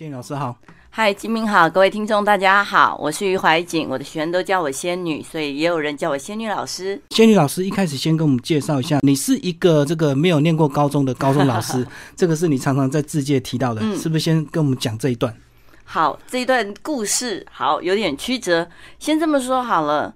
谢谢老师好。嗨，金明好，各位听众大家好，我是于怀瑾，我的学员都叫我仙女，所以也有人叫我仙女老师。仙女老师一开始先跟我们介绍一下，你是一个这个没有念过高中的高中老师，这个是你常常在字界提到的，是不是？先跟我们讲这一段。好，这一段故事好有点曲折，先这么说好了。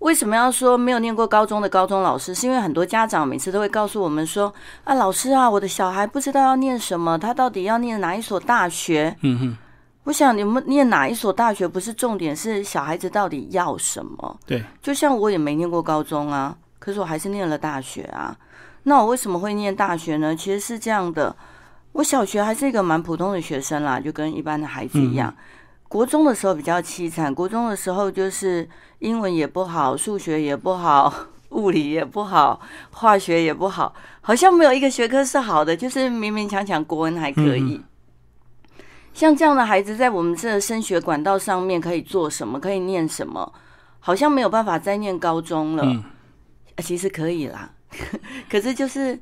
为什么要说没有念过高中的高中老师？是因为很多家长每次都会告诉我们说：“啊，老师啊，我的小孩不知道要念什么，他到底要念哪一所大学？”嗯哼，我想你们念哪一所大学不是重点，是小孩子到底要什么？对，就像我也没念过高中啊，可是我还是念了大学啊。那我为什么会念大学呢？其实是这样的，我小学还是一个蛮普通的学生啦，就跟一般的孩子一样。国中的时候比较凄惨，国中的时候就是英文也不好，数学也不好，物理也不好，化学也不好，好像没有一个学科是好的，就是勉勉强强国文还可以。像这样的孩子，在我们这升学管道上面可以做什么？可以念什么？好像没有办法再念高中了。其实可以啦，可是就是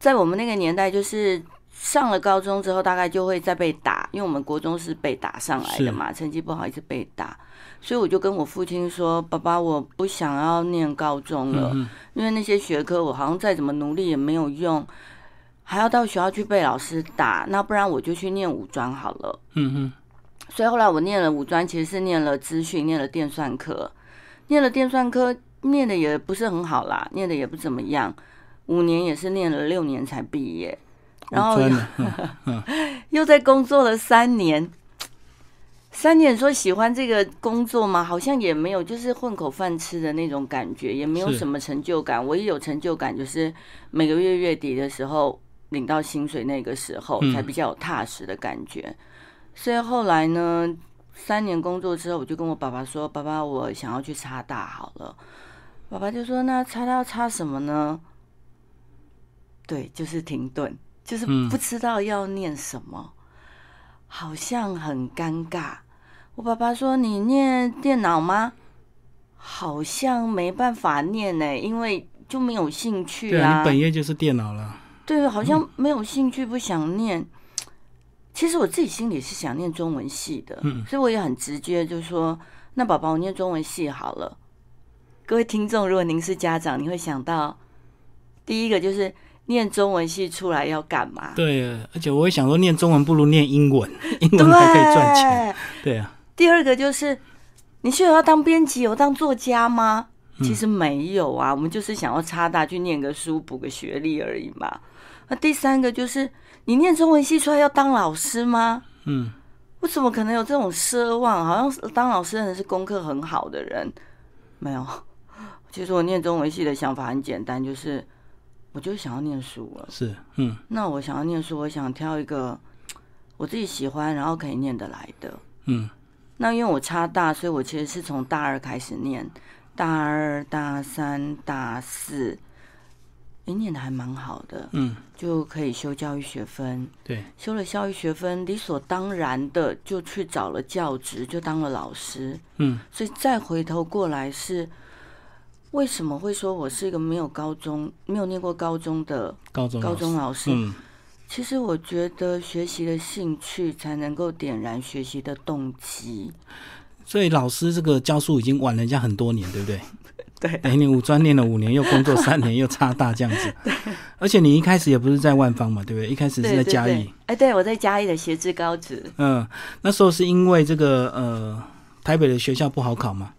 在我们那个年代，就是。上了高中之后，大概就会再被打，因为我们国中是被打上来的嘛，成绩不好一直被打，所以我就跟我父亲说：“爸爸，我不想要念高中了，因为那些学科我好像再怎么努力也没有用，还要到学校去被老师打，那不然我就去念五专好了。”嗯哼，所以后来我念了五专，其实是念了资讯，念了电算科，念了电算科，念的也不是很好啦，念的也不怎么样，五年也是念了六年才毕业。然后 又在工作了三年，三年说喜欢这个工作吗？好像也没有，就是混口饭吃的那种感觉，也没有什么成就感。唯一有成就感就是每个月月底的时候领到薪水，那个时候才比较有踏实的感觉。所以后来呢，三年工作之后，我就跟我爸爸说：“爸爸，我想要去插大好了。”爸爸就说：“那插大要插什么呢？”对，就是停顿。就是不知道要念什么，好像很尴尬。我爸爸说：“你念电脑吗？”好像没办法念呢，因为就没有兴趣啊。你本业就是电脑了。对，好像没有兴趣，不想念。其实我自己心里是想念中文系的，所以我也很直接就说：“那宝宝，我念中文系好了。”各位听众，如果您是家长，你会想到第一个就是。念中文系出来要干嘛？对，而且我会想说，念中文不如念英文，英文还可以赚钱。对啊。第二个就是，你是有要当编辑，有当作家吗？其实没有啊，我们就是想要插大去念个书，补个学历而已嘛。那第三个就是，你念中文系出来要当老师吗？嗯。我怎么可能有这种奢望？好像当老师的人是功课很好的人，没有。其实我念中文系的想法很简单，就是。我就想要念书了，是，嗯，那我想要念书，我想挑一个我自己喜欢，然后可以念得来的，嗯，那因为我差大，所以我其实是从大二开始念，大二、大三、大四，哎，念的还蛮好的，嗯，就可以修教育学分，对，修了教育学分，理所当然的就去找了教职，就当了老师，嗯，所以再回头过来是。为什么会说我是一个没有高中、没有念过高中的高中高中老师？嗯，其实我觉得学习的兴趣才能够点燃学习的动机。所以老师这个教书已经晚人家很多年，对不对？对。哎，你五专念了五年，又工作三年，又差大这样子。而且你一开始也不是在万方嘛，对不对？一开始是在嘉义。哎，对，我在嘉义的协志高职。嗯，那时候是因为这个呃，台北的学校不好考嘛。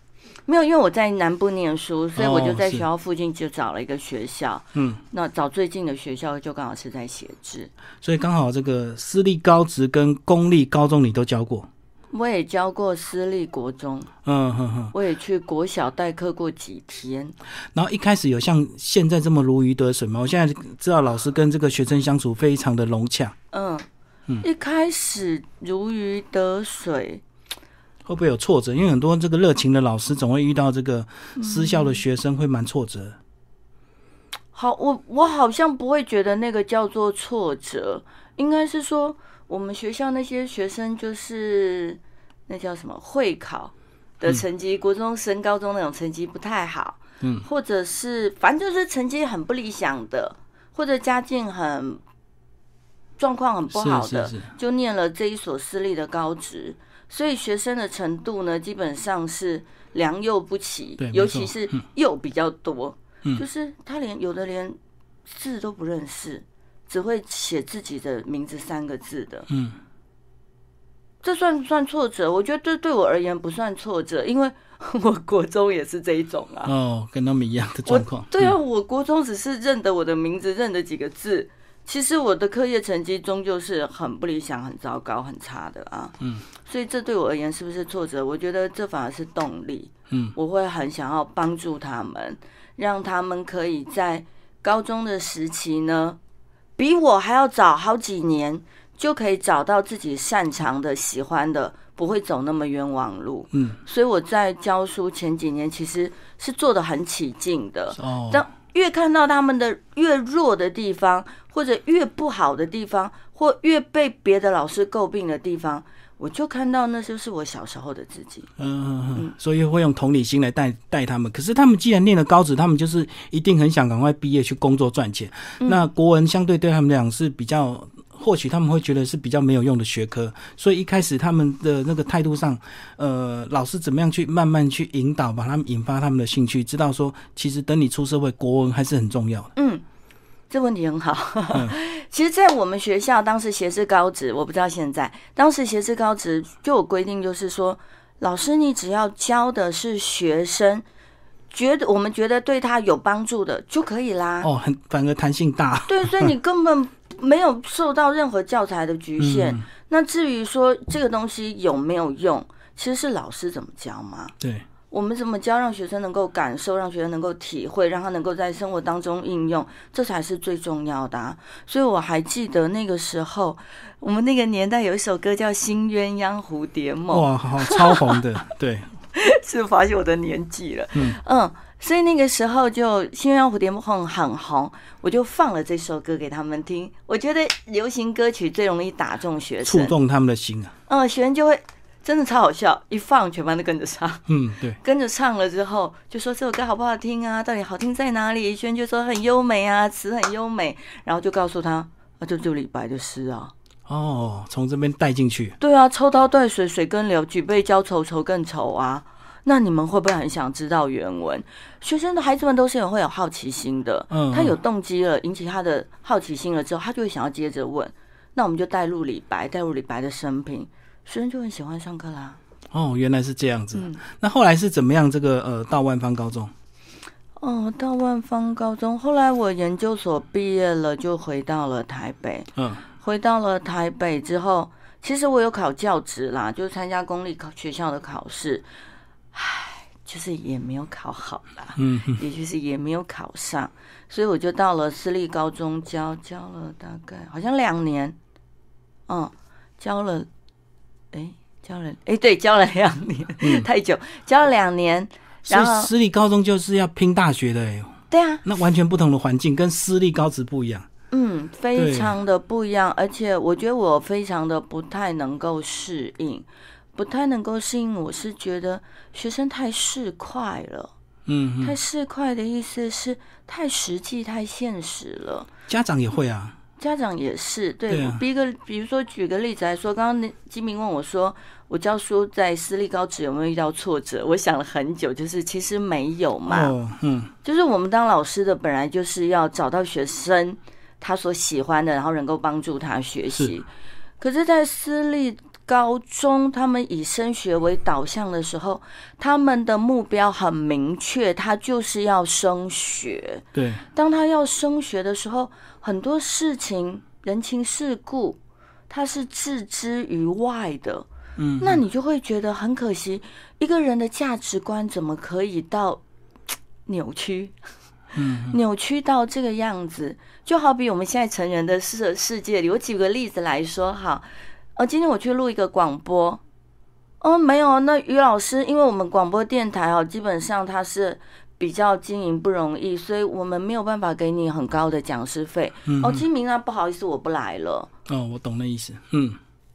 没有，因为我在南部念书，所以我就在学校附近就找了一个学校。嗯，那找最近的学校就刚好是在写字，所以刚好这个私立高职跟公立高中你都教过。我也教过私立国中，嗯哼哼，我也去国小代课过几天。然后一开始有像现在这么如鱼得水吗？我现在知道老师跟这个学生相处非常的融洽。嗯嗯，一开始如鱼得水。会不会有挫折？因为很多这个热情的老师总会遇到这个私校的学生，会蛮挫折。好，我我好像不会觉得那个叫做挫折，应该是说我们学校那些学生就是那叫什么会考的成绩，国中升高中那种成绩不太好，嗯，或者是反正就是成绩很不理想的，或者家境很状况很不好的，是是是。就念了这一所私立的高职，所以学生的程度呢，基本上是良莠不齐尤其是又比较多，嗯就是他连有的连字都不认识，只会写自己的名字三个字的，嗯，这算不算挫折？我觉得这对我而言不算挫折，因为 我国中也是这一种啊。哦，跟他们一样的我状况。对啊，嗯，我国中只是认得我的名字，认得几个字。其实我的课业成绩终究是很不理想、很糟糕、很差的啊。嗯，所以这对我而言是不是挫折？我觉得这反而是动力。嗯，我会很想要帮助他们，让他们可以在高中的时期呢，比我还要早好几年，就可以找到自己擅长的、喜欢的，不会走那么冤枉路。嗯，所以我在教书前几年其实是做的很起劲的。哦，当越看到他们的越弱的地方，或者越不好的地方，或越被别的老师诟病的地方，我就看到那就是我小时候的自己。嗯嗯嗯，所以会用同理心来带带他们。可是他们既然念了高职，他们就是一定很想赶快毕业去工作赚钱。那国文相对对他们来讲是比较。或许他们会觉得是比较没有用的学科，所以一开始他们的那个态度上，呃，老师怎么样去慢慢去引导，把他们引发他们的兴趣，知道说，其实等你出社会，国文还是很重要的。嗯，这问题很好。其实，在我们学校当时协志高职，我不知道现在，当时协志高职就有规定，就是说，老师你只要教的是学生，觉得我们觉得对他有帮助的就可以啦。哦，很反而弹性大。对，所以你根本没有受到任何教材的局限。嗯那至于说这个东西有没有用，其实是老师怎么教嘛。对，我们怎么教，让学生能够感受，让学生能够体会，让他能够在生活当中应用，这才是最重要的、啊。所以我还记得那个时候，我们那个年代有一首歌叫《新鸳鸯蝴蝶梦》，哇，好超红的，对，是发现我的年纪了？嗯嗯所以那个时候就《新鸳鸯蝴蝶梦》很红，我就放了这首歌给他们听。我觉得流行歌曲最容易打中学生，触动他们的心啊。嗯，学生就会真的超好笑，一放全班都跟着唱。嗯，对，跟着唱了之后，就说这首歌好不好听啊？到底好听在哪里？轩就说很优美啊，词很优美，然后就告诉他，啊，就就李白的诗啊，哦，从这边带进去。对啊，抽刀断水水更流，举杯浇愁愁更愁啊。那你们会不会很想知道原文？学生的孩子们都是有会有好奇心的，嗯他有动机了，引起他的好奇心了之后，他就会想要接着问。那我们就带入李白，带入李白的生平，学生就很喜欢上课啦。哦，原来是这样子。嗯那后来是怎么样？这个呃，到万方高中。哦，到万方高中，后来我研究所毕业了，就回到了台北。嗯，回到了台北之后，其实我有考教职啦，就是参加公立考学校的考试，唉，就是也没有考好啦，嗯，也就是也没有考上，所以我就到了私立高中教，教了大概好像两年，嗯，教了，哎，教了，哎，对，教了两年，太久，教了两年，然后私立高中就是要拼大学的哎，对啊，那完全不同的环境，跟私立高职不一样。嗯，非常的不一样，而且我觉得我非常的不太能够适应，不太能够适应。我是觉得学生太市侩了，嗯，太市侩的意思是太实际、太现实了。家长也会啊。家长也是，对，对啊比一个，比如说举个例子来说，刚刚那金明问我说，我教书在私立高职有没有遇到挫折？我想了很久，就是其实没有嘛，哦，嗯，就是我们当老师的本来就是要找到学生他所喜欢的，然后能够帮助他学习。可是，在私立高中，他们以升学为导向的时候，他们的目标很明确，他就是要升学。对，当他要升学的时候，很多事情人情世故，他是置之于外的。嗯，那你就会觉得很可惜，一个人的价值观怎么可以到 扭曲？嗯，扭曲到这个样子，就好比我们现在成人的世世界里，我举个例子来说哈，呃，今天我去录一个广播，哦，没有，那于老师，因为我们广播电台哦，基本上它是比较经营不容易，所以我们没有办法给你很高的讲师费。嗯哦，清明啊，不好意思，我不来了。哦，我懂那意思。嗯，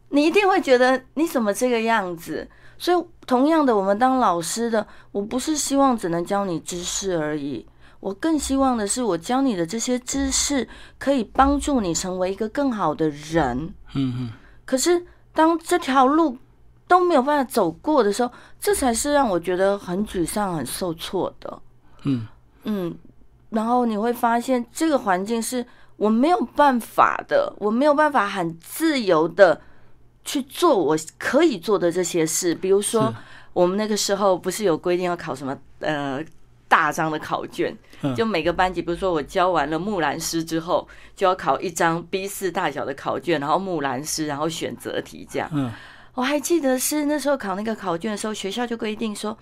你一定会觉得你怎么这个样子？所以同样的，我们当老师的，我不是希望只能教你知识而已，我更希望的是，我教你的这些知识可以帮助你成为一个更好的人。嗯嗯，可是当这条路都没有办法走过的时候，这才是让我觉得很沮丧、很受挫的。嗯嗯，然后你会发现，这个环境是我没有办法的，我没有办法很自由的去做我可以做的这些事。比如说，我们那个时候不是有规定要考什么呃大张的考卷，嗯。就每个班级，比如说我教完了木兰诗之后，就要考一张 B 四大小的考卷，然后木兰诗，然后选择题这样。嗯。我还记得是那时候考那个考卷的时候，学校就规定说，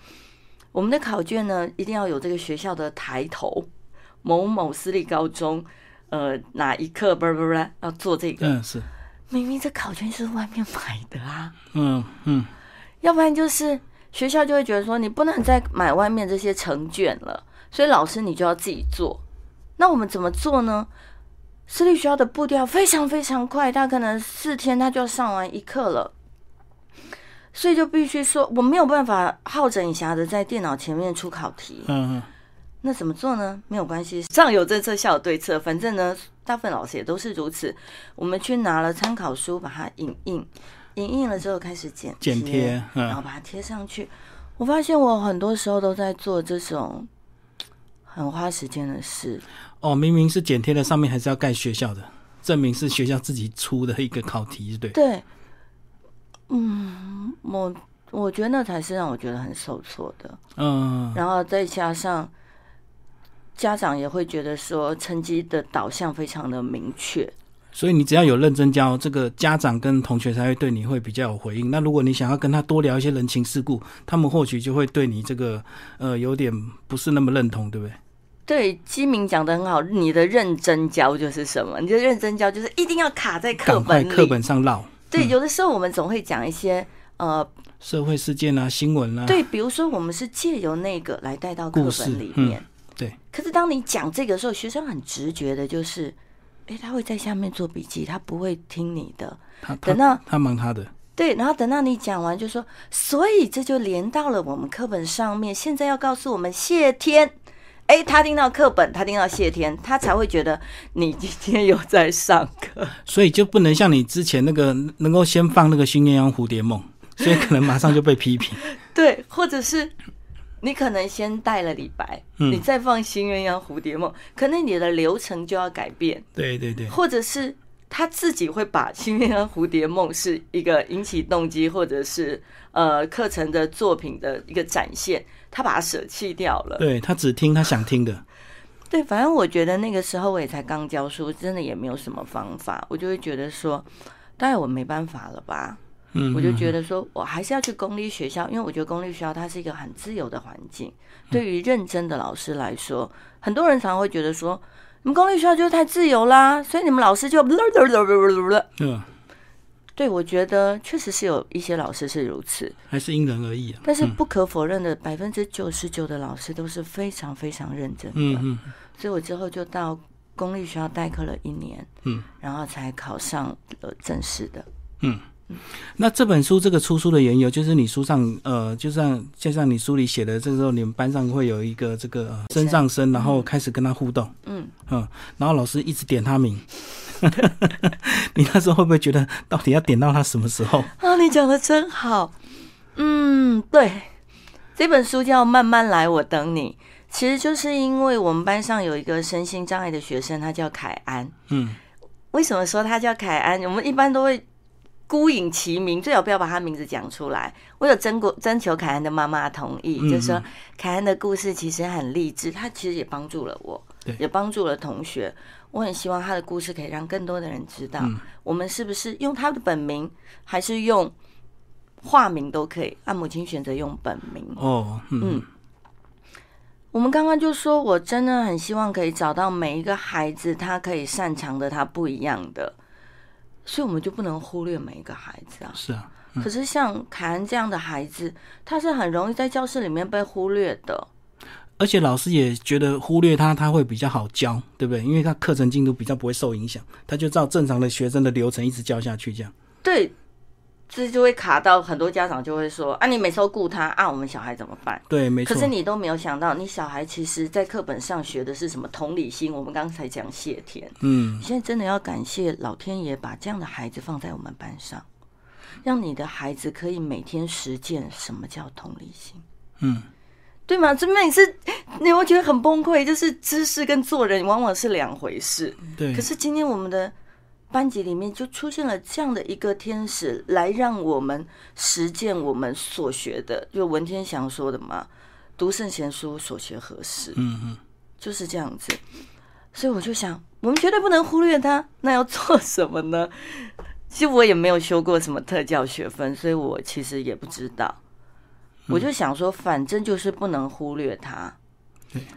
我们的考卷呢一定要有这个学校的抬头，某某私立高中，呃哪一课不不不要做这个。嗯是，明明这考卷是外面买的啊，嗯嗯。要不然就是学校就会觉得说你不能再买外面这些成卷了，所以老师你就要自己做。那我们怎么做呢？私立学校的步调非常非常快，他可能四天他就要上完一课了，所以就必须说我没有办法好整以暇的在电脑前面出考题。嗯嗯那怎么做呢？没有关系，上有政策，下有对策。反正呢，大部分老师也都是如此。我们去拿了参考书，把它影印，影印了之后开始剪剪贴嗯然后把它贴上去。我发现我很多时候都在做这种很花时间的事。哦，明明是剪贴的，上面还是要盖学校的，证明是学校自己出的一个考题，对。对，嗯，我我觉得那才是让我觉得很受挫的。嗯然后再加上家长也会觉得说，成绩的导向非常的明确。所以你只要有认真教，这个家长跟同学才会对你会比较有回应。那如果你想要跟他多聊一些人情世故，他们或许就会对你这个呃有点不是那么认同，对不对？对，基明讲的很好，你的认真教就是什么？你的认真教就是一定要卡在课本课本上唠。对，嗯有的时候我们总会讲一些呃，社会事件啊、新闻啊，对，比如说我们是借由那个来带到课本里面。对，可是当你讲这个的时候，学生很直觉的就是，诶，他会在下面做笔记，他不会听你的。他等到他他忙他的，对，然后等到你讲完，就说，所以这就连到了我们课本上面。现在要告诉我们谢天，哎，他听到课本，他听到谢天，他才会觉得你今天有在上课。所以就不能像你之前那个能够先放那个《新鸳鸯蝴蝶梦》，所以可能马上就被批评。对，或者是你可能先带了李白，嗯你再放《新鸳鸯蝴蝶梦》，可能你的流程就要改变，对对对，或者是他自己会把《新鸳鸯蝴蝶梦》是一个引起动机，或者是呃课程的作品的一个展现，他把它舍弃掉了。对他只听他想听的。对，反正我觉得那个时候我也才刚教书，真的也没有什么方法，我就会觉得说，当然我没办法了吧。嗯，我就觉得说，我还是要去公立学校，因为我觉得公立学校它是一个很自由的环境。对于认真的老师来说，很多人常常会觉得说，你们公立学校就是太自由啦，所以你们老师就嗯，对我觉得确实是有一些老师是如此，还是因人而异啊。但是不可否认的，百分之九十九的老师都是非常非常认真的。嗯嗯所以我之后就到公立学校代课了一年，嗯，然后才考上了正式的。嗯。那这本书这个出书的缘由，就是你书上呃，就像就像你书里写的，这个时候你们班上会有一个这个呃升上生，然后开始跟他互动，嗯，嗯，然后老师一直点他名，你那时候会不会觉得到底要点到他什么时候？啊，你讲的真好。嗯，对，这本书叫《慢慢来，我等你》，其实就是因为我们班上有一个身心障碍的学生，他叫凯安。嗯为什么说他叫凯安？我们一般都会孤影其名，最好不要把他名字讲出来。我有征过征求凯恩的妈妈同意，嗯就说凯恩的故事其实很励志，他其实也帮助了我，也帮助了同学。我很希望他的故事可以让更多的人知道，嗯我们是不是用他的本名，还是用化名都可以。按母亲选择用本名，哦嗯嗯我们刚刚就说，我真的很希望可以找到每一个孩子，他可以擅长的，他不一样的，所以我们就不能忽略每一个孩子啊。是啊，可是像凯恩这样的孩子，他是很容易在教室里面被忽略的。而且老师也觉得忽略他，他会比较好教，对不对？因为他课程进度比较不会受影响，他就照正常的学生的流程一直教下去，这样。对，这就会卡到很多家长就会说啊，你每次都顾他啊，我们小孩怎么办？对，没错。可是你都没有想到，你小孩其实在课本上学的是什么同理心？我们刚才讲谢天，嗯，现在真的要感谢老天爷把这样的孩子放在我们班上，让你的孩子可以每天实践什么叫同理心，嗯，对吗？这每次你会觉得很崩溃，就是知识跟做人往往是两回事。对。可是今天我们的。班级里面就出现了这样的一个天使，来让我们实践我们所学的。就文天祥说的嘛，“读圣贤书，所学何事？”嗯嗯，就是这样子。所以我就想，我们绝对不能忽略他。那要做什么呢？其实我也没有修过什么特教学分，所以我其实也不知道。我就想说，反正就是不能忽略他。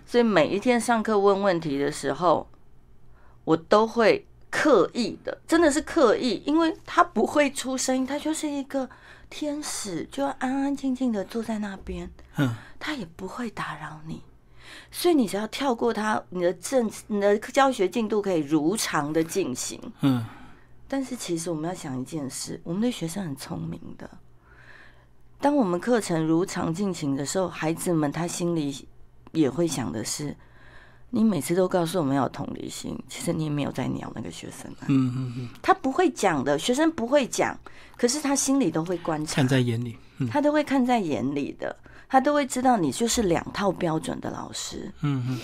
所以每一天上课问问题的时候，我都会。刻意的，真的是刻意，因为他不会出声音，他就是一个天使，就要安安静静的坐在那边，嗯，他也不会打扰你，所以你只要跳过他，你的正你的教学进度可以如常的进行，嗯。但是其实我们要想一件事，我们的学生很聪明的，当我们课程如常进行的时候，孩子们他心里也会想的是。你每次都告诉我们要同理心，其实你也没有在鸟那个学生。嗯嗯嗯，他不会讲的，学生不会讲，可是他心里都会观察，看在眼里，他都会看在眼里的，他都会知道你就是两套标准的老师。嗯嗯，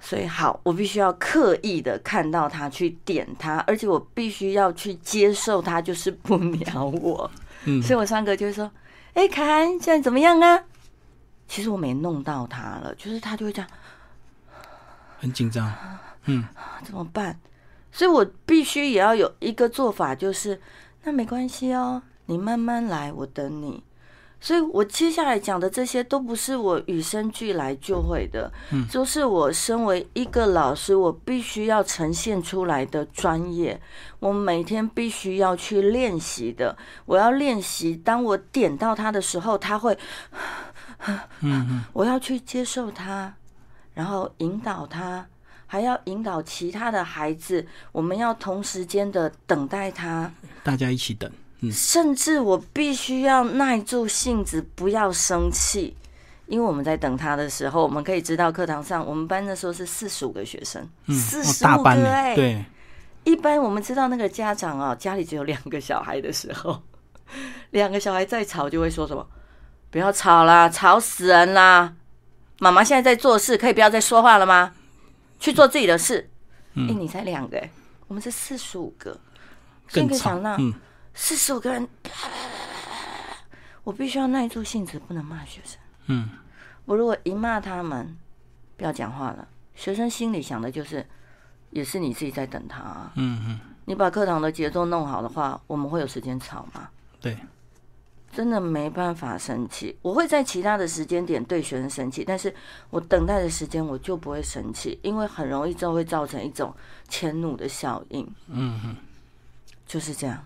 所以好，我必须要刻意的看到他去点他，而且我必须要去接受他就是不鸟我。嗯，所以我上课就会说：“哎，凯涵现在怎么样啊？”其实我没弄到他了，就是他就会这样。很紧张，嗯，怎么办？所以我必须也要有一个做法，就是那没关系哦，你慢慢来，我等你。所以我接下来讲的这些都不是我与生俱来就会的，嗯，都是我身为一个老师，我必须要呈现出来的专业，我每天必须要去练习的。我要练习，当我点到他的时候，他会，嗯嗯，我要去接受他。然后引导他，还要引导其他的孩子。我们要同时间的等待他，大家一起等。嗯，甚至我必须要耐住性子，不要生气，因为我们在等他的时候，我们可以知道课堂上我们班的时候是四十五个学生，四十五个哎，对。一般我们知道那个家长啊，家里只有两个小孩的时候，两个小孩在吵就会说什么：“不要吵啦，吵死人啦。”妈妈现在在做事，可以不要再说话了吗？去做自己的事。哎，你才两个，哎，我们是四十五个，更吵。嗯，四十五个人，我必须要耐住性子，不能骂学生。嗯，我如果一骂他们，不要讲话了，学生心里想的就是，也是你自己在等他。嗯嗯，你把课堂的节奏弄好的话，我们会有时间吵吗？对。真的没办法生气，我会在其他的时间点对学生生气，但是我等待的时间我就不会生气，因为很容易就会造成一种迁怒的效应。嗯哼，就是这样。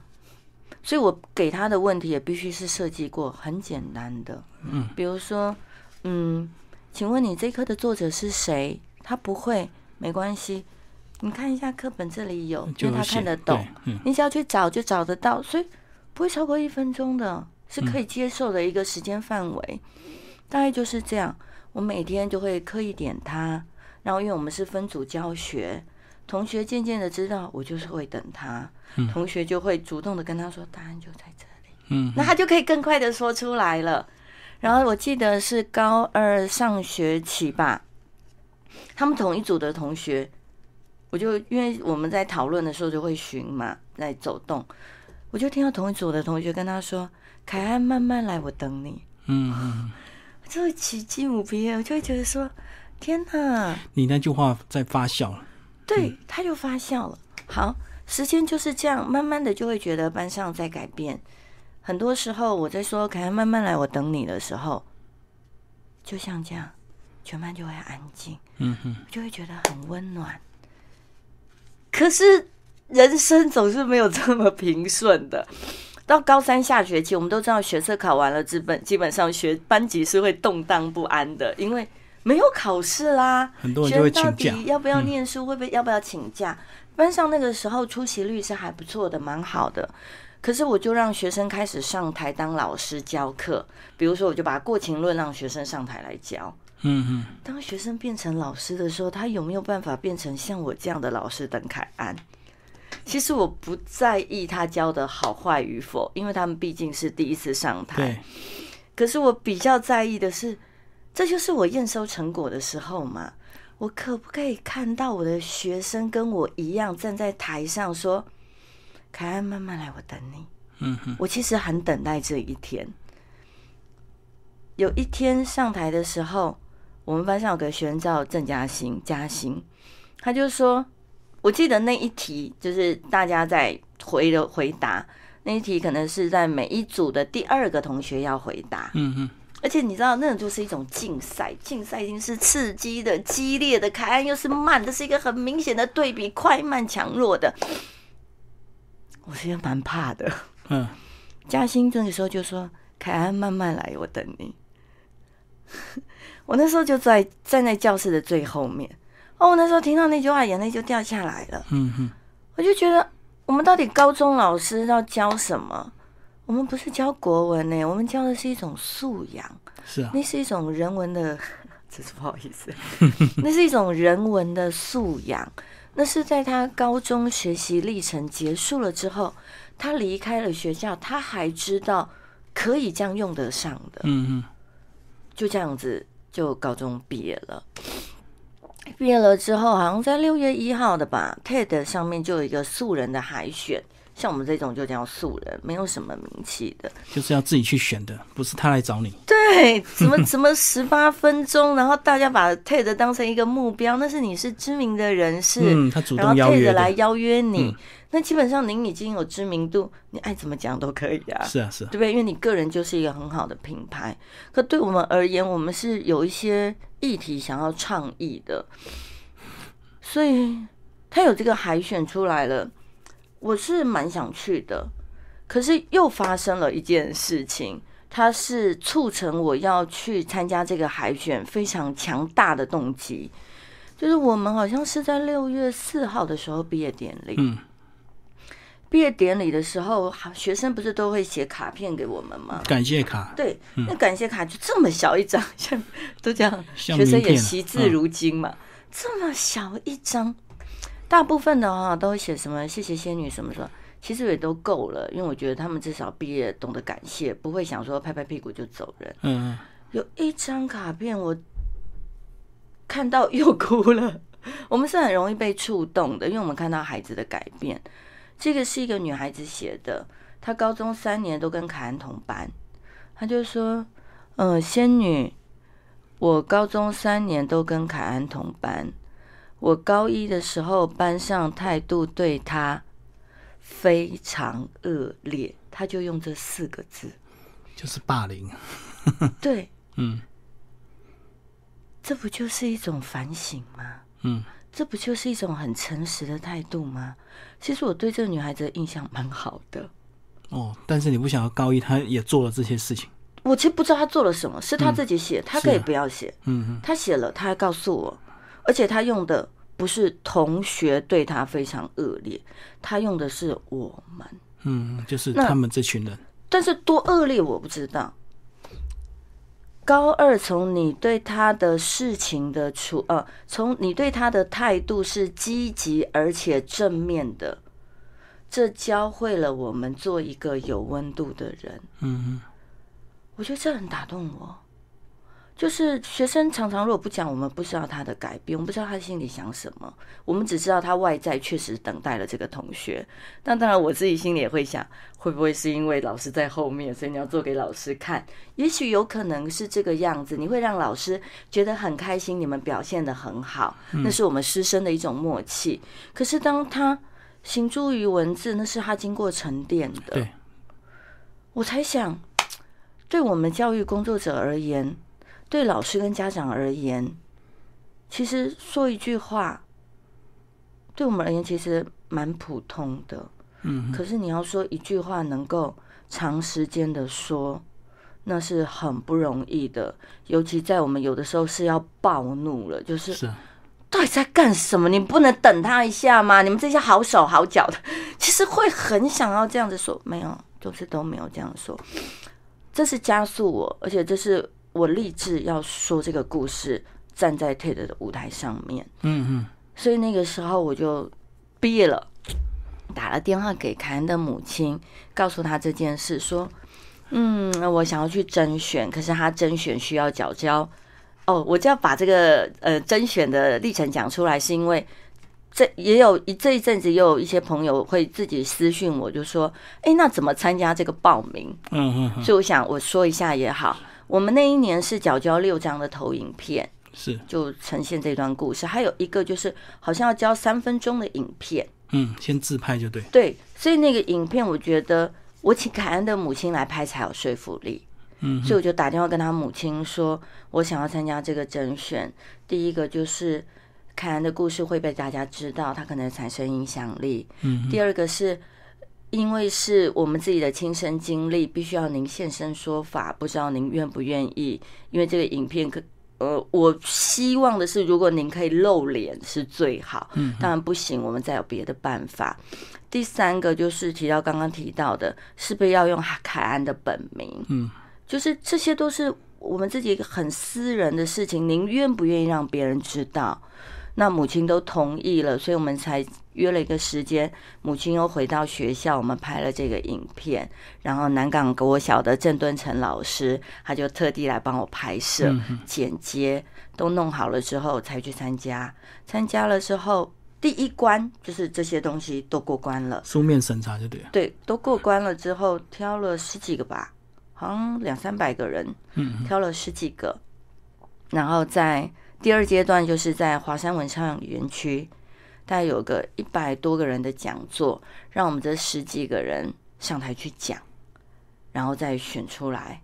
所以我给他的问题也必须是设计过很简单的。嗯，比如说，嗯，请问你这课的作者是谁？他不会，没关系，你看一下课本这里有，因为他看得懂，你只要去找就找得到，所以不会超过一分钟的。是可以接受的一个时间范围，大概就是这样。我每天就会刻意点他，然后因为我们是分组教学，同学渐渐的知道我就是会等他，同学就会主动的跟他说答案就在这里，嗯，那他就可以更快的说出来了。然后我记得是高二上学期吧，他们同一组的同学，我就因为我们在讨论的时候就会巡嘛，在走动，我就听到同一组的同学跟他说。凯安，慢慢来，我等你。嗯嗯，就会起鸡母皮，我就会觉得说，天哪！你那句话在发酵了。对，他就发酵了。好，时间就是这样，慢慢的就会觉得班上在改变。很多时候我在说凯安，慢慢来，我等你的时候，就像这样，全班就会安静。嗯哼，就会觉得很温暖。可是人生总是没有这么平顺的。到高三下学期，我们都知道学测考完了，基本基本上学班级是会动荡不安的，因为没有考试啦。很多人就会请假，要不要念书？会不会要不要请假？班上那个时候出席率是还不错的，蛮好的。可是我就让学生开始上台当老师教课，比如说我就把《过情论》让学生上台来教。嗯嗯，当学生变成老师的时候，他有没有办法变成像我这样的老师邓凯安？其实我不在意他教的好坏与否，因为他们毕竟是第一次上台。对，可是我比较在意的是，这就是我验收成果的时候嘛。我可不可以看到我的学生跟我一样站在台上说：“凯安，慢慢来，我等你。”嗯哼，我其实很等待这一天。有一天上台的时候，我们班上有个学生叫郑嘉欣，嘉欣，他就说，我记得那一题就是大家在回的回答，那一题可能是在每一组的第二个同学要回答，嗯嗯，而且你知道，那种就是一种竞赛，竞赛已经是刺激的、激烈的，凯安又是慢，这是一个很明显的对比，快慢强弱的，我其实蛮怕的。嗯，嘉兴这个时候就说：“凯安，慢慢来，我等你。”我那时候就在站在教室的最后面。哦，我那时候听到那句话，眼泪就掉下来了。嗯哼，我就觉得，我们到底高中老师要教什么？我们不是教国文呢，我们教的是一种素养，是啊，那是一种人文的，真是不好意思，那是一种人文的素养。那是在他高中学习历程结束了之后，他离开了学校，他还知道可以这样用得上的。嗯嗯，就这样子，就高中毕业了。毕业了之后，好像在六月一号的吧，TED 上面就有一个素人的海选，像我们这种就叫素人，没有什么名气的。就是要自己去选的，不是他来找你。对，怎么怎么十八分钟，然后大家把 TED 当成一个目标，那是你是知名的人士，嗯，他主然后动邀约的，来邀约你，那基本上您已经有知名度，你爱怎么讲都可以啊。是啊是啊对，不对？因为你个人就是一个很好的品牌。可对我们而言，我们是有一些议题想要倡议的，所以他有这个海选出来了，我是蛮想去的。可是又发生了一件事情，它是促成我要去参加这个海选非常强大的动机，就是我们好像是在六月四号的时候毕业典礼。嗯，毕业典礼的时候，学生不是都会写卡片给我们吗？感谢卡，对，那感谢卡就这么小一张，像都这样，学生也惜字如金嘛，这么小一张，大部分的话都会写什么谢谢仙女什么什么，其实也都够了，因为我觉得他们至少毕业懂得感谢，不会想说拍拍屁股就走人。嗯，有一张卡片我看到又哭了。我们是很容易被触动的，因为我们看到孩子的改变。这个是一个女孩子写的，她高中三年都跟凯恩同班。她就说：“嗯、仙女，我高中三年都跟凯安同班。我高一的时候，班上态度对他非常恶劣。”他就用这四个字。就是霸凌，对，嗯这不就是一种反省吗？嗯，这不就是一种很诚实的态度吗？其实我对这个女孩子的印象蛮好的。哦，但是你不想要高一，她也做了这些事情，我其实不知道她做了什么，是她自己写，她可以不要写。嗯哼，她写了，她还告诉我，而且他用的不是同学对他非常恶劣，他用的是我们。嗯，就是他们这群人，但是多恶劣我不知道。高二从你对他的事情的处呃，从你对他的态度是积极而且正面的，这教会了我们做一个有温度的人。嗯哼，我觉得这很打动我。就是学生常常如果不讲，我们不知道他的改变，我们不知道他心里想什么，我们只知道他外在确实等待了这个同学。那当然，我自己心里也会想，会不会是因为老师在后面，所以你要做给老师看？也许有可能是这个样子，你会让老师觉得很开心，你们表现的很好，那是我们师生的一种默契。可是当他行诸于文字，那是他经过沉淀的。对，我才想，对我们教育工作者而言，对老师跟家长而言，其实说一句话，对我们而言其实蛮普通的。嗯，可是你要说一句话能够长时间的说，那是很不容易的。尤其在我们有的时候是要暴怒了，就是到底在干什么？你不能等他一下吗？你们这些好手好脚的，其实会很想要这样子说，没有，就是都没有这样说。这是加速我，而且这是我立志要说这个故事，站在 TED 的舞台上面。嗯嗯，所以那个时候我就毕业了，打了电话给凯恩的母亲，告诉他这件事，说，嗯，我想要去甄选，可是他甄选需要缴交。哦，我就要把这个呃甄选的历程讲出来，是因为这也有一这一阵子，也有一些朋友会自己私讯我，就说，哎，那怎么参加这个报名？嗯嗯，所以我想我说一下也好。我们那一年是缴交六张的投影片，是就呈现这段故事，还有一个就是好像要交三分钟的影片，嗯，先自拍就对。对，所以那个影片我觉得我请凯恩的母亲来拍才有说服力。嗯，所以我就打电话跟他母亲说，我想要参加这个甄选。第一个就是凯恩的故事会被大家知道，他可能产生影响力。嗯，第二个是因为是我们自己的亲身经历，必须要您现身说法，不知道您愿不愿意？因为这个影片可呃，我希望的是，如果您可以露脸是最好。嗯，当然不行，我们再有别的办法。第三个就是提到刚刚提到的，是不是要用凯安的本名？嗯。就是这些都是我们自己很私人的事情，您愿不愿意让别人知道？那母亲都同意了，所以我们才约了一个时间。母亲又回到学校，我们拍了这个影片。然后南港国小的郑敦成老师，他就特地来帮我拍摄、剪接，都弄好了之后才去参加。参加了之后，第一关就是这些东西都过关了，书面审查就对了。对，都过关了之后，挑了十几个吧。好像两三百个人，嗯，挑了十几个，然后在第二阶段就是在华山文创园区，大概有个一百多个人的讲座，让我们这十几个人上台去讲，然后再选出来，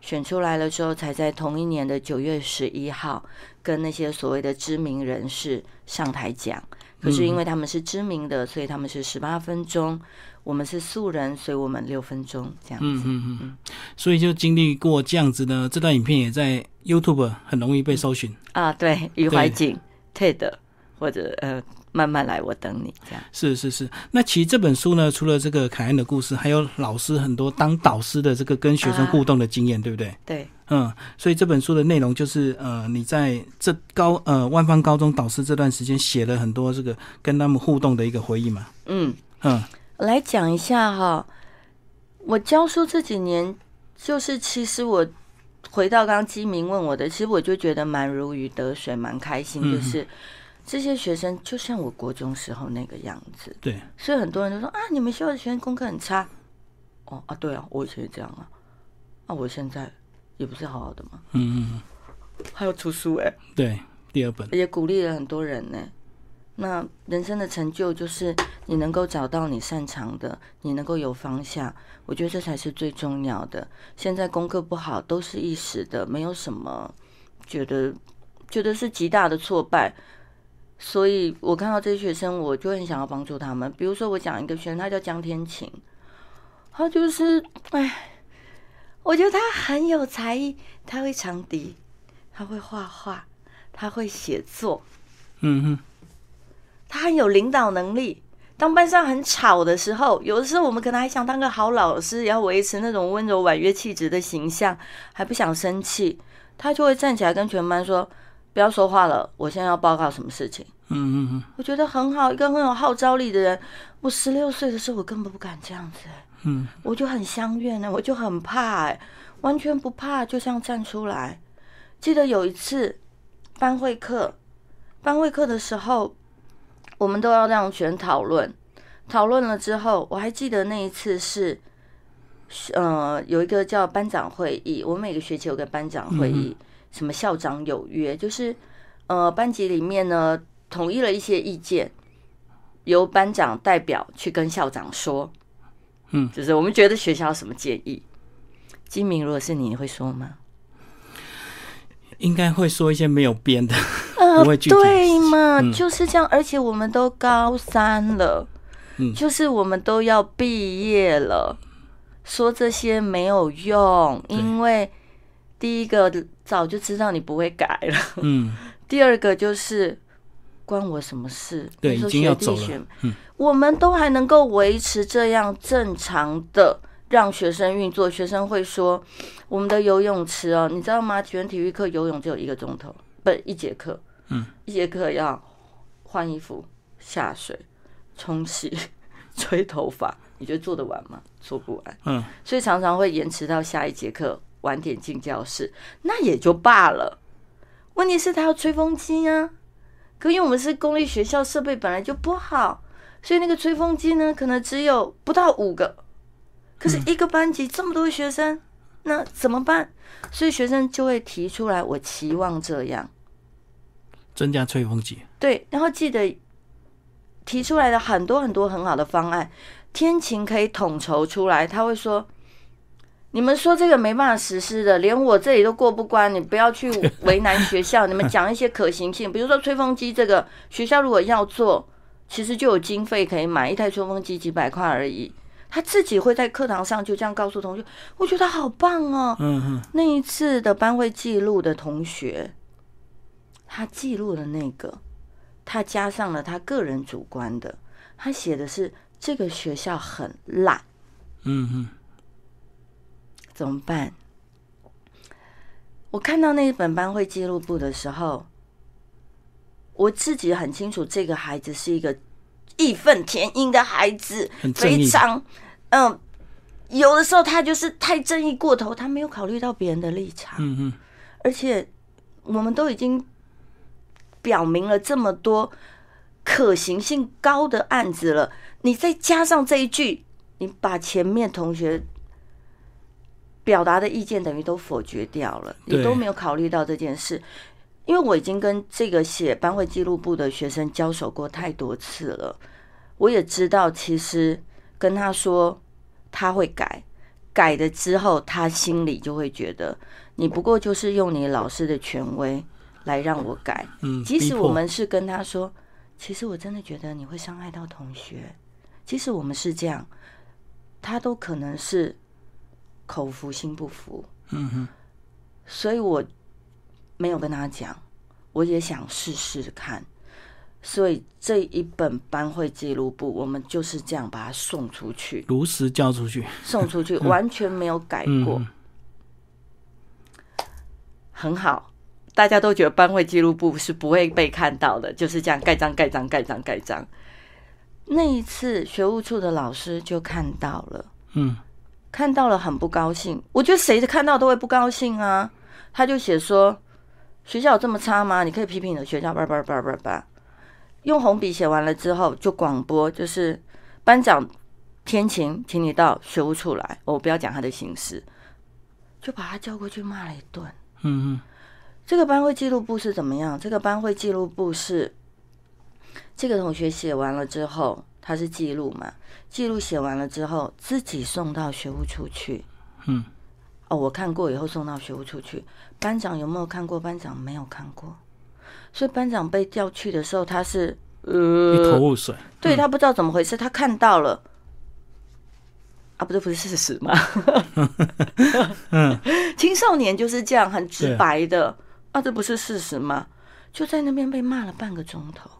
选出来了之后，才在同一年的九月十一号跟那些所谓的知名人士上台讲。可是因为他们是知名的，所以他们是十八分钟。我们是素人，所以我们六分钟这样子。嗯嗯嗯，所以就经历过这样子呢，这段影片也在 YouTube 很容易被搜寻啊。对，余怀瑾 TED 或者呃，慢慢来，我等你这样。是是是，那其实这本书呢，除了这个凯恩的故事，还有老师很多当导师的这个跟学生互动的经验，对不对？对，嗯，所以这本书的内容就是呃，你在这高呃万方高中导师这段时间写了很多这个跟他们互动的一个回忆嘛。嗯嗯。来讲一下哈，我教书这几年，就是其实我回到刚刚基明问我的，其实我就觉得蛮如鱼得水，蛮开心。就是这些学生就像我国中时候那个样子。对。所以很多人都说啊，你们学校的学生功课很差。哦啊，对啊，我以前也这样啊。那我现在也不是好好的吗？嗯嗯。还有出书哎。对，第二本。也鼓励了很多人呢。那人生的成就就是你能够找到你擅长的，你能够有方向，我觉得这才是最重要的。现在功课不好都是一时的，没有什么觉得觉得是极大的挫败。所以我看到这些学生，我就很想要帮助他们。比如说，我讲一个学生，他叫江天晴，他就是哎，我觉得他很有才艺，他会长笛，他会画画，他会写作，嗯哼。他很有领导能力。当班上很吵的时候，有的时候我们可能还想当个好老师，要维持那种温柔婉约气质的形象，还不想生气，他就会站起来跟全班说：“不要说话了，我现在要报告什么事情。”嗯嗯嗯，我觉得很好，一个很有号召力的人。我十六岁的时候，我根本不敢这样子，嗯，我就很相怨呢，我就很怕，哎，完全不怕，就这样站出来。记得有一次班会课，班会课的时候。我们都要让学生讨论，讨论了之后，我还记得那一次是，呃，有一个叫班长会议。我们每个学期有个班长会议，什么校长有约，就是呃，班级里面呢统一了一些意见，由班长代表去跟校长说，嗯，就是我们觉得学校有什么建议。金明，如果是你会说吗？应该会说一些没有编的。对嘛，就是这样。而且我们都高三了，嗯，就是我们都要毕业了，说这些没有用，因为第一个早就知道你不会改了，嗯，第二个就是关我什么事？对，已经要走了。嗯，我们都还能够维持这样正常的让学生运作。学生会说，我们的游泳池哦，你知道吗？全体育课游泳只有一个钟头，不，一节课。嗯，一节课要换衣服、下水、冲洗、吹头发，你觉得做得完吗？做不完。嗯，所以常常会延迟到下一节课，晚点进教室，那也就罢了。问题是，他要吹风机啊。可因为我们是公立学校，设备本来就不好，所以那个吹风机呢，可能只有不到五个。可是一个班级这么多学生，那怎么办？所以学生就会提出来，我期望这样增加吹风机。对，然后记得提出来的很多很多很好的方案，天晴可以统筹出来，他会说。你们说这个没办法实施的，连我这里都过不关。你不要去为难学校。你们讲一些可行性，比如说吹风机这个，学校如果要做，其实就有经费可以买一台吹风机，几百块而已。他自己会在课堂上就这样告诉同学，我觉得好棒哦。嗯嗯。那一次的班会记录的同学，他记录了那个，他加上了他个人主观的，他写的是这个学校很烂。嗯嗯。怎么办？我看到那一本班会记录簿的时候，我自己很清楚，这个孩子是一个义愤填膺的孩子，非常嗯，有的时候他就是太正义过头，他没有考虑到别人的立场。嗯嗯，而且我们都已经表明了这么多可行性高的案子了，你再加上这一句，你把前面同学。表达的意见等于都否决掉了，你都没有考虑到这件事，因为我已经跟这个写班会记录部的学生交手过太多次了，我也知道其实跟他说他会改，改了之后他心里就会觉得你不过就是用你老师的权威来让我改，嗯，即使我们是跟他说，其实我真的觉得你会伤害到同学，即使我们是这样，他都可能是。口服心不服，嗯哼，所以我没有跟他讲，我也想试试看，所以这一本班会记录簿，我们就是这样把它送出去，如实交出去，送出去，完全没有改过，很好，大家都觉得班会记录簿是不会被看到的，就是这样盖章盖章盖章盖章。那一次学务处的老师就看到了，嗯。看到了很不高兴，我觉得谁看到都会不高兴啊。他就写说：“学校有这么差吗？你可以批评你的学校。”叭叭叭叭叭，用红笔写完了之后，就广播，就是班长天晴，请你到学务处来。我不要讲他的形式，就把他叫过去骂了一顿。嗯嗯，这个班会记录簿是怎么样？这个班会记录簿是这个同学写完了之后。他是记录嘛？记录写完了之后，自己送到学务处去。嗯，哦，我看过以后送到学务处去。班长有没有看过？班长没有看过。所以班长被调去的时候，他是呃一头雾水。对他不知道怎么回事，他看到了啊，不对，不是事实吗？嗯，青少年就是这样很直白的啊，这不是事实吗？就在那边被骂了半个钟头。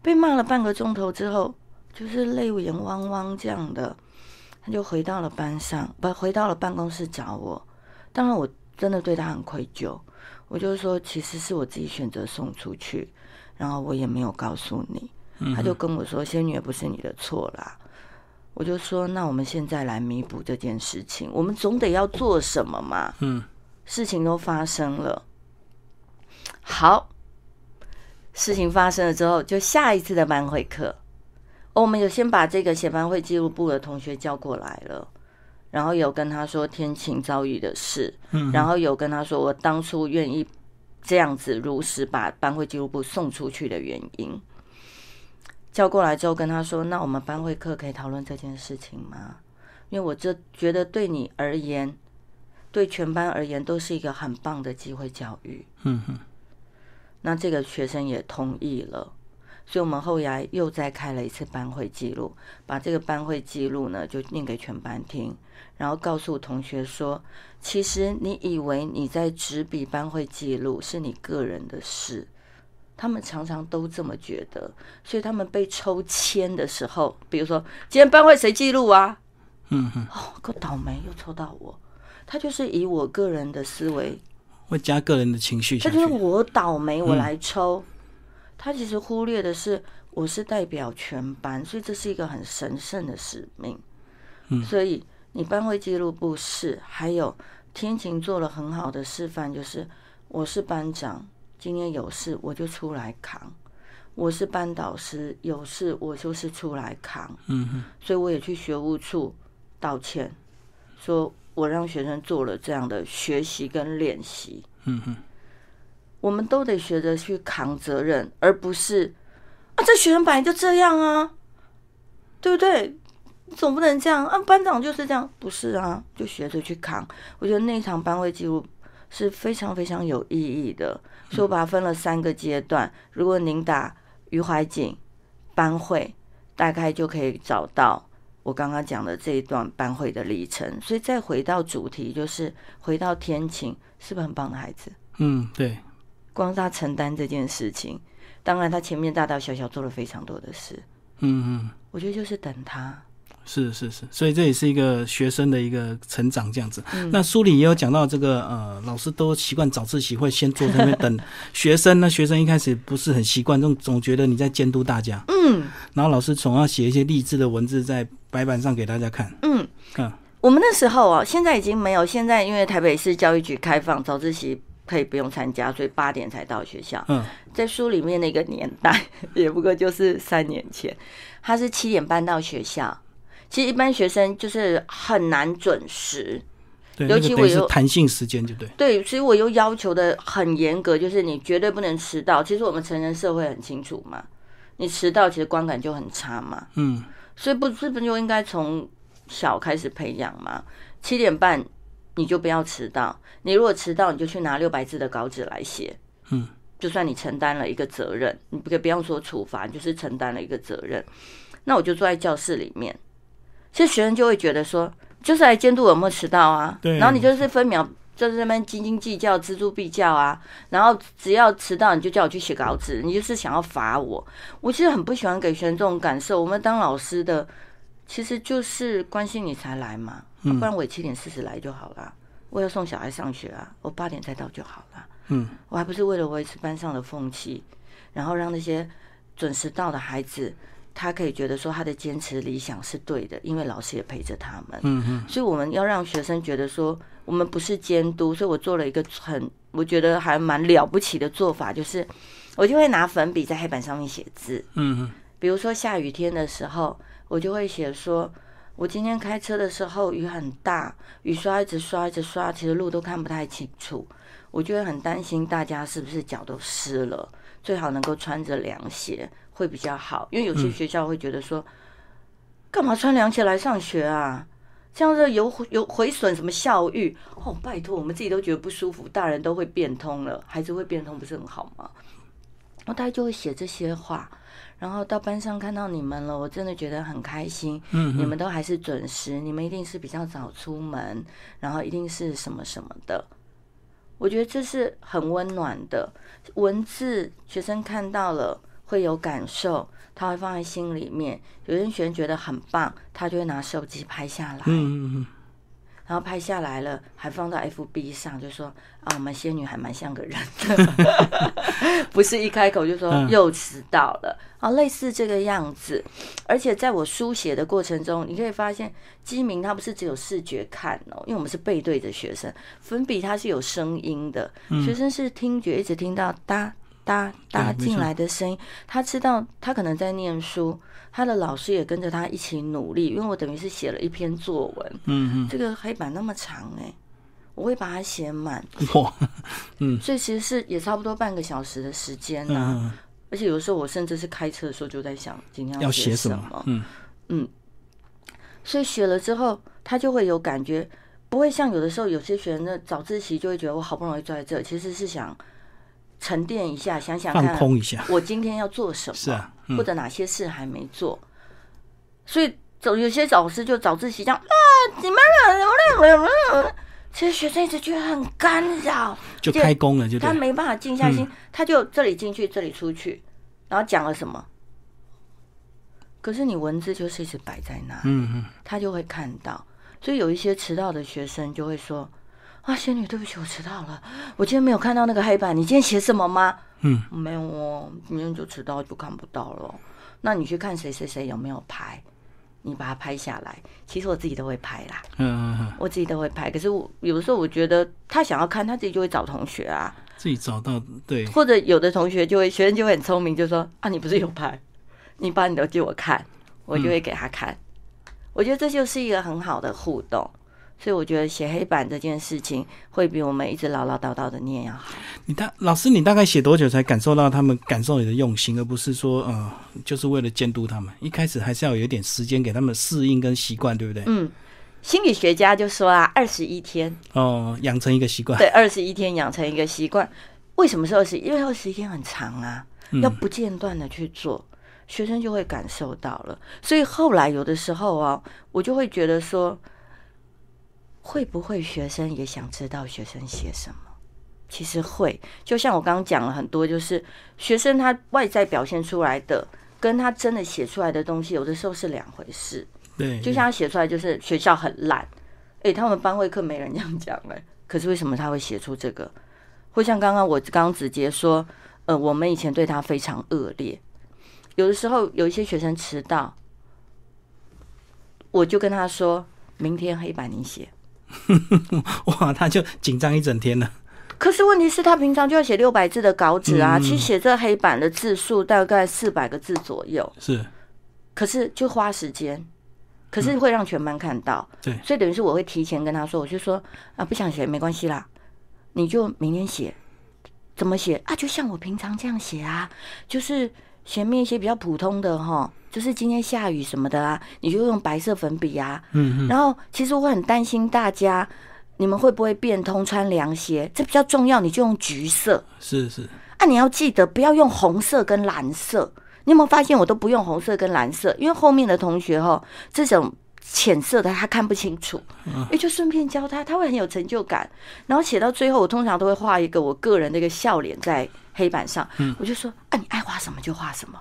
被骂了半个钟头之后，就是泪眼汪汪这样的，他就回到了班上，不回到了办公室找我。当然，我真的对他很愧疚。我就说，其实是我自己选择送出去，然后我也没有告诉你。他就跟我说：“仙女也不是你的错啦。”我就说：“那我们现在来弥补这件事情，我们总得要做什么嘛？”嗯，事情都发生了，好。事情发生了之后，就下一次的班会课，我们有先把这个写班会记录部的同学叫过来了，然后有跟他说天晴遭遇的事，嗯，然后有跟他说我当初愿意这样子如实把班会记录部送出去的原因，叫过来之后跟他说，那我们班会课可以讨论这件事情吗？因为我这觉得对你而言，对全班而言都是一个很棒的机会教育，嗯哼。那这个学生也同意了，所以我们后来又再开了一次班会记录，把这个班会记录呢就念给全班听，然后告诉同学说，其实你以为你在执笔班会记录是你个人的事，他们常常都这么觉得，所以他们被抽签的时候，比如说今天班会谁记录啊？嗯哼，哦，够倒霉，又抽到我。他就是以我个人的思维，会加个人的情绪下去。他就是我倒霉，我来抽。他其实忽略的是，我是代表全班，所以这是一个很神圣的使命。嗯所以你班会记录部是，还有天晴做了很好的示范，就是我是班长，今天有事我就出来扛；我是班导师，有事我就是出来扛。嗯哼，所以我也去学务处道歉，说我让学生做了这样的学习跟练习。嗯哼，我们都得学着去扛责任，而不是啊，这学生本来就这样啊，对不对？总不能这样啊，班长就是这样，不是啊，就学着去扛。我觉得那一场班会记录是非常非常有意义的，所以我把它分了三个阶段。如果您打余怀瑾班会，大概就可以找到我刚刚讲的这一段班会的历程。所以再回到主题，就是回到天晴，是不是很棒的孩子？嗯，对，光是他承担这件事情，当然他前面大大小小做了非常多的事，嗯嗯。我觉得就是等他。是是是，所以这也是一个学生的一个成长这样子。嗯那书里也有讲到这个呃，老师都习惯早自习会先坐在那边等 学生呢，学生一开始不是很习惯，总总觉得你在监督大家，嗯然后老师总要写一些励志的文字在白板上给大家看。嗯嗯我们那时候哦，现在已经没有。现在因为台北市教育局开放早自习可以不用参加，所以八点才到学校。嗯在书里面那个年代，也不过就是三年前，他是七点半到学校。其实一般学生就是很难准时，对，尤其我有弹性时间，就对。对，所以我又要求的很严格，就是你绝对不能迟到。其实我们成人社会很清楚嘛，你迟到其实观感就很差嘛，嗯所以不是不就应该从小开始培养嘛？七点半你就不要迟到，你如果迟到，你就去拿六百字的稿纸来写，嗯，就算你承担了一个责任，你不不用说处罚，就是承担了一个责任。那我就坐在教室里面，其实学生就会觉得说，就是来监督我有没有迟到啊，对然后你就是分秒。就是那边斤斤计较、锱铢必较啊，然后只要迟到你就叫我去写稿子，你就是想要罚我。我其实很不喜欢给学生这种感受。我们当老师的其实就是关心你才来嘛，啊不然我也七点四十来就好了。我要送小孩上学啊，我八点再到就好了。嗯，我还不是为了维持班上的风气，然后让那些准时到的孩子，他可以觉得说他的坚持理想是对的，因为老师也陪着他们。嗯嗯。所以我们要让学生觉得说，我们不是监督，所以我做了一个很我觉得还蛮了不起的做法，就是我就会拿粉笔在黑板上面写字，嗯嗯。比如说下雨天的时候，我就会写说，我今天开车的时候雨很大，雨刷一直刷一直刷，其实路都看不太清楚，我就会很担心大家是不是脚都湿了，最好能够穿着凉鞋会比较好，因为有些学校会觉得说，干嘛穿凉鞋来上学啊？这样子有有毁损什么校誉哦？拜托，我们自己都觉得不舒服，大人都会变通了，孩子会变通不是很好吗？我大概就会写这些话，然后到班上看到你们了，我真的觉得很开心。嗯你们都还是准时，你们一定是比较早出门，然后一定是什么什么的。我觉得这是很温暖的文字，学生看到了会有感受，他会放在心里面。有些学生觉得很棒，他就会拿手机拍下来。嗯嗯然后拍下来了，还放到 FB 上，就说啊，我们仙女还蛮像个人的，不是一开口就说嗯又迟到了啊，类似这个样子。而且在我书写的过程中，你可以发现，基明他不是只有视觉看哦，因为我们是背对着学生，粉笔它是有声音的，学生是听觉一直听到哒哒哒对没错。进来的声音，他知道他可能在念书，他的老师也跟着他一起努力，因为我等于是写了一篇作文。嗯嗯这个黑板那么长哎、我会把它写满，嗯，所以其实是也差不多半个小时的时间呐、嗯。而且有时候我甚至是开车的时候就在想今天要写写什么，么？嗯。所以写了之后他就会有感觉，不会像有的时候有些学生的早自习就会觉得我好不容易坐在这，其实是想沉淀一下，想想放看空一下。我今天要做什么，是啊，嗯或者哪些事还没做，所以早有些老师就早自习这样啊，你们其实学生一直觉得很干扰，就开工了，就对。他没办法静下心，他就这里进去，这里出去，然后讲了什么？可是你文字就是一直摆在那，嗯嗯，他就会看到。所以有一些迟到的学生就会说：“啊，仙女，对不起，我迟到了，我今天没有看到那个黑板，你今天写什么吗？”嗯，没有哦，今天就迟到就看不到了。那你去看谁谁谁有没有拍，你把它拍下来。其实我自己都会拍啦，嗯嗯嗯，我自己都会拍。可是我有的时候我觉得他想要看，他自己就会找同学啊，自己找到对，或者有的同学就会学生就会很聪明，就说：“啊，你不是有拍，你把你的借我看，我就会给他看。我觉得这就是一个很好的互动。所以我觉得写黑板这件事情会比我们一直唠唠叨叨的念要好。你大老师，你大概写多久才感受到他们感受你的用心，而不是说呃，就是为了监督他们？一开始还是要有一点时间给他们适应跟习惯，对不对？嗯，心理学家就说啊，二十一天哦，养成一个习惯。对，二十一天养成一个习惯。为什么是二十？因为二十一天很长啊，要不间断的去做，学生就会感受到了。所以后来有的时候啊，我就会觉得说。会不会学生也想知道学生写什么？其实会，就像我刚刚讲了很多，就是学生他外在表现出来的，跟他真的写出来的东西，有的时候是两回事。对，就像他写出来就是学校很烂，诶，他们班会课没人这样讲哎，可是为什么他会写出这个？会像刚刚我刚刚直接说，呃，我们以前对他非常恶劣，有的时候有一些学生迟到，我就跟他说明天黑板你写。哇，他就紧张一整天了。可是问题是，他平常就要写六百字的稿纸啊，其实写这黑板的字数大概四百个字左右。是，可是就花时间，可是会让全班看到。对，所以等于是我会提前跟他说，我就说啊，不想写没关系啦，你就明天写。怎么写啊？就像我平常这样写啊，就是前面一些比较普通的哈。就是今天下雨什么的啊，你就用白色粉笔啊。嗯嗯。然后其实我很担心大家，你们会不会变通穿凉鞋？这比较重要，你就用橘色。是是。啊，你要记得不要用红色跟蓝色。你有没有发现我都不用红色跟蓝色？因为后面的同学哈，这种浅色的他看不清楚，也就顺便教他，他会很有成就感。然后写到最后，我通常都会画一个我个人的一个笑脸在黑板上。嗯。我就说啊，你爱画什么就画什么。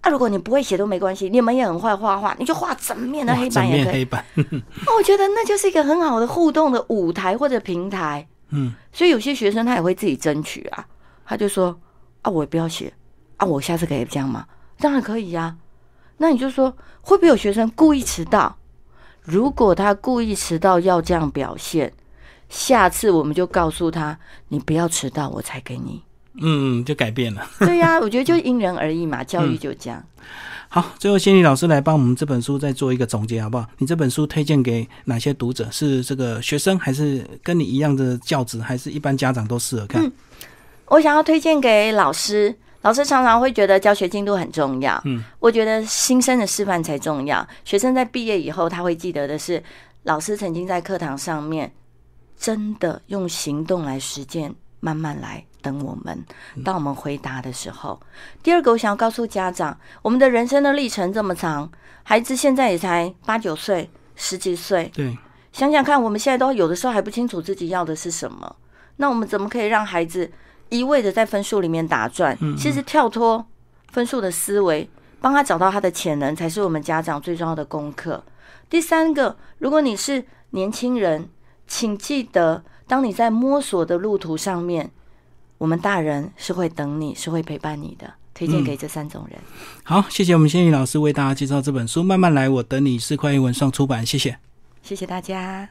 啊，如果你不会写都没关系，你们也很会画画，你就画整面的黑板也可以。黑板，我觉得那就是一个很好的互动的舞台或者平台。嗯，所以有些学生他也会自己争取啊，他就说啊，我也不要写啊，我下次可以这样吗？当然可以呀。那你就说会不会有学生故意迟到？如果他故意迟到要这样表现，下次我们就告诉他，你不要迟到，我才给你。嗯，就改变了。对呀，我觉得就因人而异嘛，教育就这样。好，最后心理老师来帮我们这本书再做一个总结，好不好？你这本书推荐给哪些读者？是这个学生，还是跟你一样的教职，还是一般家长都适合看？嗯，我想要推荐给老师。老师常常会觉得教学进度很重要。嗯，我觉得新生的示范才重要。学生在毕业以后，他会记得的是老师曾经在课堂上面真的用行动来实践，慢慢来。等我们，当我们回答的时候，第二个我想要告诉家长，我们的人生的历程这么长，孩子现在也才八九岁、十几岁，对，想想看，我们现在都有的时候还不清楚自己要的是什么，那我们怎么可以让孩子一味的在分数里面打转？其实跳脱分数的思维，帮他找到他的潜能，才是我们家长最重要的功课。第三个，如果你是年轻人，请记得，当你在摸索的路途上面。我们大人是会等你，是会陪伴你的。推荐给这三种人。好，谢谢我们仙女老师为大家介绍这本书。慢慢来，我等你。四块英文上出版，谢谢，谢谢大家。